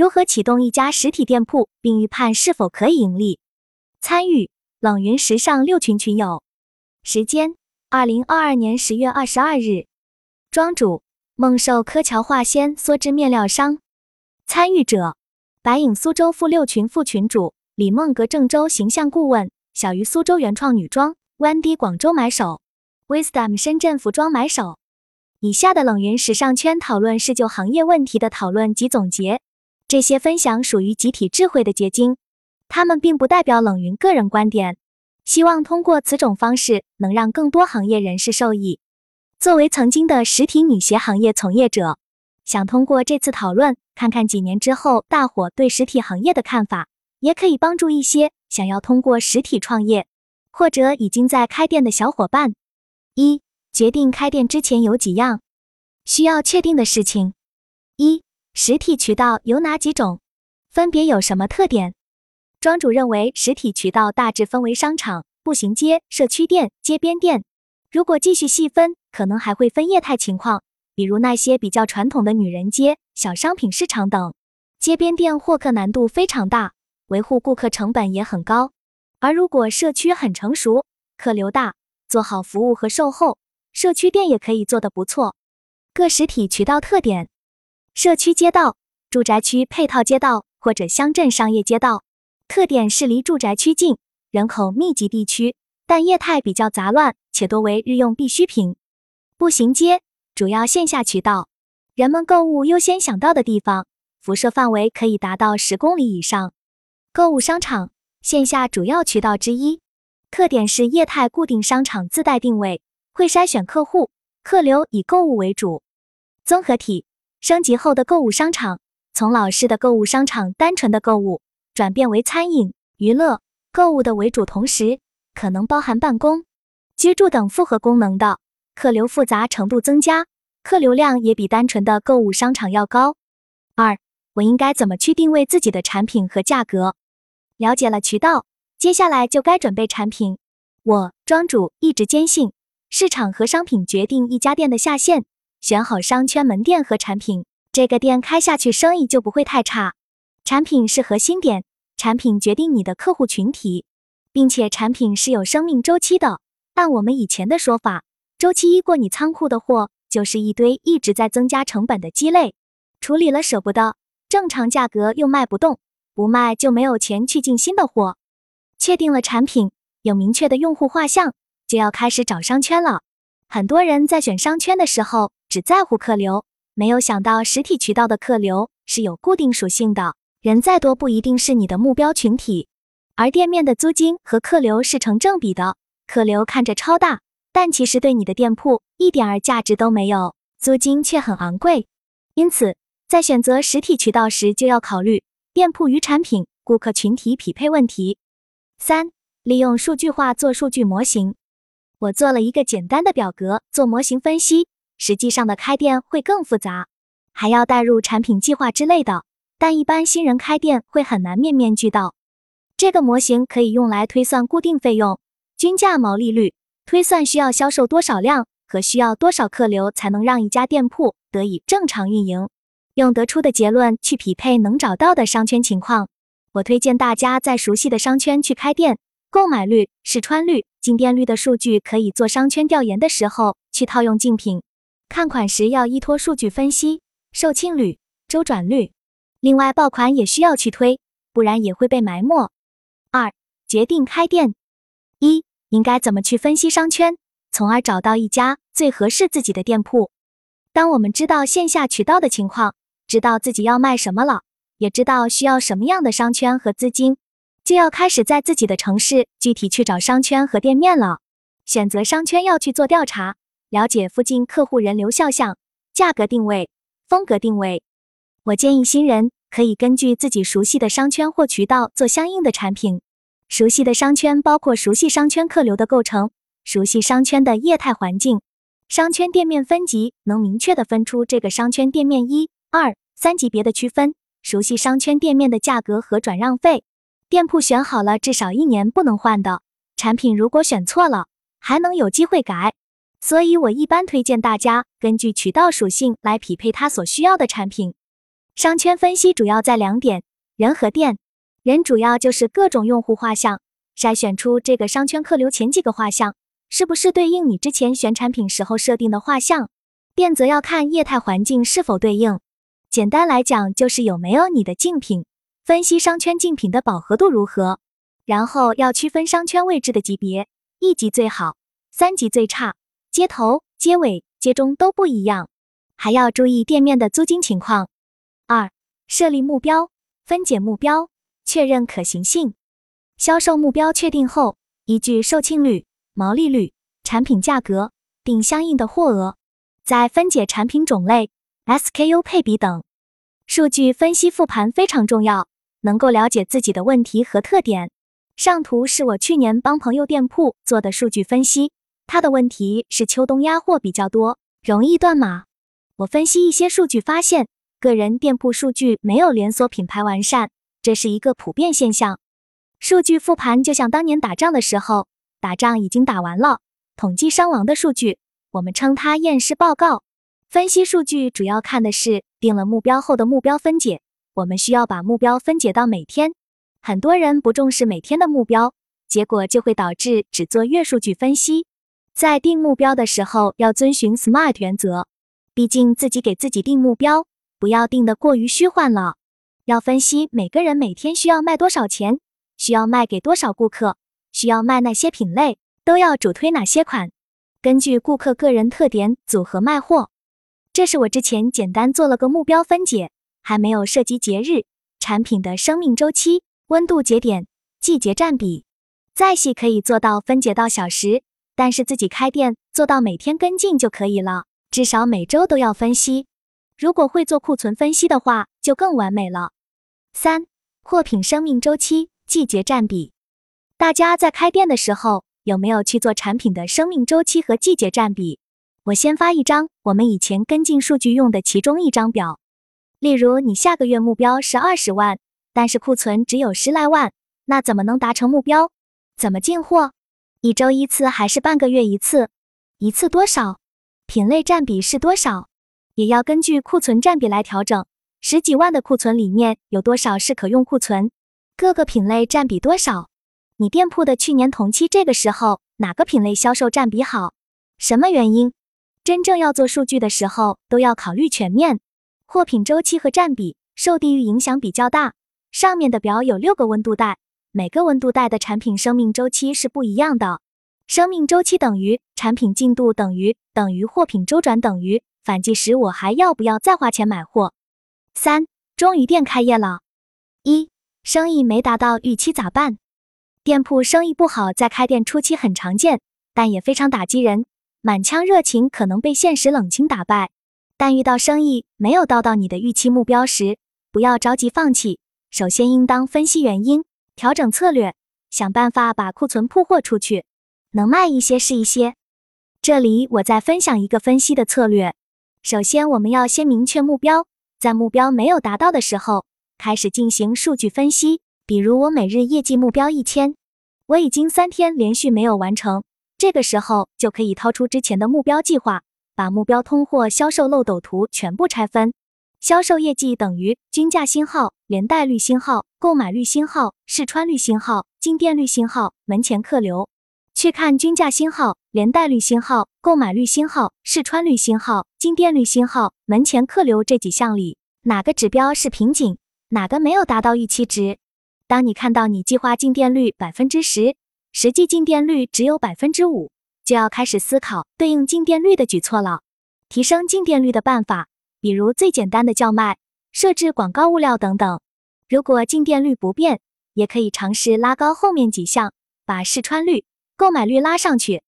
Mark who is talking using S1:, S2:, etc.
S1: 如何启动一家实体店铺，并预判是否可以盈利？参与冷云时尚六群群友，时间：二零二二年十月二十二日。庄主：梦寿柯桥化纤梭织面料商。参与者：白影苏州副六群副群主李梦格，郑州形象顾问小鱼，苏州原创女装 Wendy，广州买手 Wisdom，深圳服装买手。以下的冷云时尚圈讨论是就行业问题的讨论及总结。这些分享属于集体智慧的结晶，他们并不代表冷云个人观点。希望通过此种方式，能让更多行业人士受益。作为曾经的实体女鞋行业从业者，想通过这次讨论，看看几年之后大伙对实体行业的看法，也可以帮助一些想要通过实体创业或者已经在开店的小伙伴。一、决定开店之前有几样需要确定的事情。一实体渠道有哪几种？分别有什么特点？庄主认为，实体渠道大致分为商场、步行街、社区店、街边店。如果继续细分，可能还会分业态情况，比如那些比较传统的女人街、小商品市场等。街边店获客难度非常大，维护顾客成本也很高。而如果社区很成熟，客流大，做好服务和售后，社区店也可以做得不错。各实体渠道特点。社区街道、住宅区配套街道或者乡镇商业街道，特点是离住宅区近、人口密集地区，但业态比较杂乱且多为日用必需品。步行街主要线下渠道，人们购物优先想到的地方，辐射范围可以达到十公里以上。购物商场线下主要渠道之一，特点是业态固定商场自带定位，会筛选客户，客流以购物为主。综合体。升级后的购物商场，从老式的购物商场单纯的购物，转变为餐饮、娱乐、购物的为主，同时可能包含办公、居住等复合功能的。客流复杂程度增加，客流量也比单纯的购物商场要高。二，我应该怎么去定位自己的产品和价格？了解了渠道，接下来就该准备产品。我庄主一直坚信，市场和商品决定一家店的下限。选好商圈门店和产品，这个店开下去生意就不会太差。产品是核心点，产品决定你的客户群体，并且产品是有生命周期的。按我们以前的说法，周期一过，你仓库的货就是一堆一直在增加成本的鸡肋，处理了舍不得，正常价格又卖不动，不卖就没有钱去进新的货。确定了产品，有明确的用户画像，就要开始找商圈了。很多人在选商圈的时候。只在乎客流，没有想到实体渠道的客流是有固定属性的。人再多不一定是你的目标群体，而店面的租金和客流是成正比的。客流看着超大，但其实对你的店铺一点儿价值都没有，租金却很昂贵。因此，在选择实体渠道时，就要考虑店铺与产品、顾客群体匹配问题。三、利用数据化做数据模型。我做了一个简单的表格做模型分析。实际上的开店会更复杂，还要带入产品计划之类的。但一般新人开店会很难面面俱到。这个模型可以用来推算固定费用、均价毛利率，推算需要销售多少量和需要多少客流才能让一家店铺得以正常运营。用得出的结论去匹配能找到的商圈情况。我推荐大家在熟悉的商圈去开店，购买率、试穿率、进店率的数据可以做商圈调研的时候去套用竞品。看款时要依托数据分析售罄率、周转率，另外爆款也需要去推，不然也会被埋没。二、决定开店，一应该怎么去分析商圈，从而找到一家最合适自己的店铺。当我们知道线下渠道的情况，知道自己要卖什么了，也知道需要什么样的商圈和资金，就要开始在自己的城市具体去找商圈和店面了。选择商圈要去做调查。了解附近客户人流肖像、价格定位、风格定位。我建议新人可以根据自己熟悉的商圈或渠道做相应的产品。熟悉的商圈包括熟悉商圈客流的构成，熟悉商圈的业态环境。商圈店面分级能明确的分出这个商圈店面一、二、三级别的区分。熟悉商圈店面的价格和转让费。店铺选好了，至少一年不能换的产品，如果选错了，还能有机会改。所以，我一般推荐大家根据渠道属性来匹配他所需要的产品。商圈分析主要在两点：人和店。人主要就是各种用户画像，筛选出这个商圈客流前几个画像是不是对应你之前选产品时候设定的画像。店则要看业态环境是否对应。简单来讲，就是有没有你的竞品，分析商圈竞品的饱和度如何，然后要区分商圈位置的级别，一级最好，三级最差，街头、街尾、街中都不一样，还要注意店面的租金情况。二、设立目标，分解目标，确认可行性。销售目标确定后，依据售罄率、毛利率、产品价格定相应的货额，再分解产品种类。SKU 配比等数据分析复盘非常重要，能够了解自己的问题和特点。上图是我去年帮朋友店铺做的数据分析，他的问题是秋冬压货比较多，容易断码。我分析一些数据发现，个人店铺数据没有连锁品牌完善，这是一个普遍现象。数据复盘就像当年打仗的时候，打仗已经打完了，统计伤亡的数据，我们称它验尸报告。分析数据主要看的是定了目标后的目标分解，我们需要把目标分解到每天。很多人不重视每天的目标，结果就会导致只做月数据分析。在定目标的时候要遵循 SMART 原则，毕竟自己给自己定目标，不要定得过于虚幻了。要分析每个人每天需要卖多少钱，需要卖给多少顾客，需要卖哪些品类，都要主推哪些款，根据顾客个人特点组合卖货。这是我之前简单做了个目标分解，还没有涉及节日、产品的生命周期、温度节点、季节占比。再细可以做到分解到小时，但是自己开店做到每天跟进就可以了，至少每周都要分析。如果会做库存分析的话，就更完美了。三、货品生命周期、季节占比。大家在开店的时候有没有去做产品的生命周期和季节占比？我先发一张我们以前跟进数据用的其中一张表，例如你下个月目标是二十万，但是库存只有十来万，那怎么能达成目标？怎么进货？一周一次还是半个月一次？一次多少？品类占比是多少？也要根据库存占比来调整。十几万的库存里面有多少是可用库存？各个品类占比多少？你店铺的去年同期这个时候哪个品类销售占比好？什么原因？真正要做数据的时候，都要考虑全面。货品周期和占比受地域影响比较大。上面的表有六个温度带，每个温度带的产品生命周期是不一样的。生命周期等于产品进度等于等于货品周转等于反计时，我还要不要再花钱买货？三，终于店开业了。一，生意没达到预期咋办？店铺生意不好，在开店初期很常见，但也非常打击人。满腔热情可能被现实冷清打败，但遇到生意没有到到你的预期目标时，不要着急放弃。首先应当分析原因，调整策略，想办法把库存铺货出去，能卖一些是一些。这里我再分享一个分析的策略。首先我们要先明确目标，在目标没有达到的时候，开始进行数据分析。比如我每日业绩目标一千，我已经三天连续没有完成。这个时候就可以掏出之前的目标计划，把目标通货销售漏斗图全部拆分。销售业绩等于均价星号、连带率星号、购买率星号、试穿率星号、进店率星号、门前客流。去看均价星号、连带率星号、购买率星号、试穿率星号、进店率星号、门前客流这几项里，哪个指标是瓶颈，哪个没有达到预期值？当你看到你计划进店率百分之十。实际进店率只有百分之五，就要开始思考对应进店率的举措了。提升进店率的办法，比如最简单的叫卖、设置广告物料等等。如果进店率不变，也可以尝试拉高后面几项，把试穿率、购买率拉上去。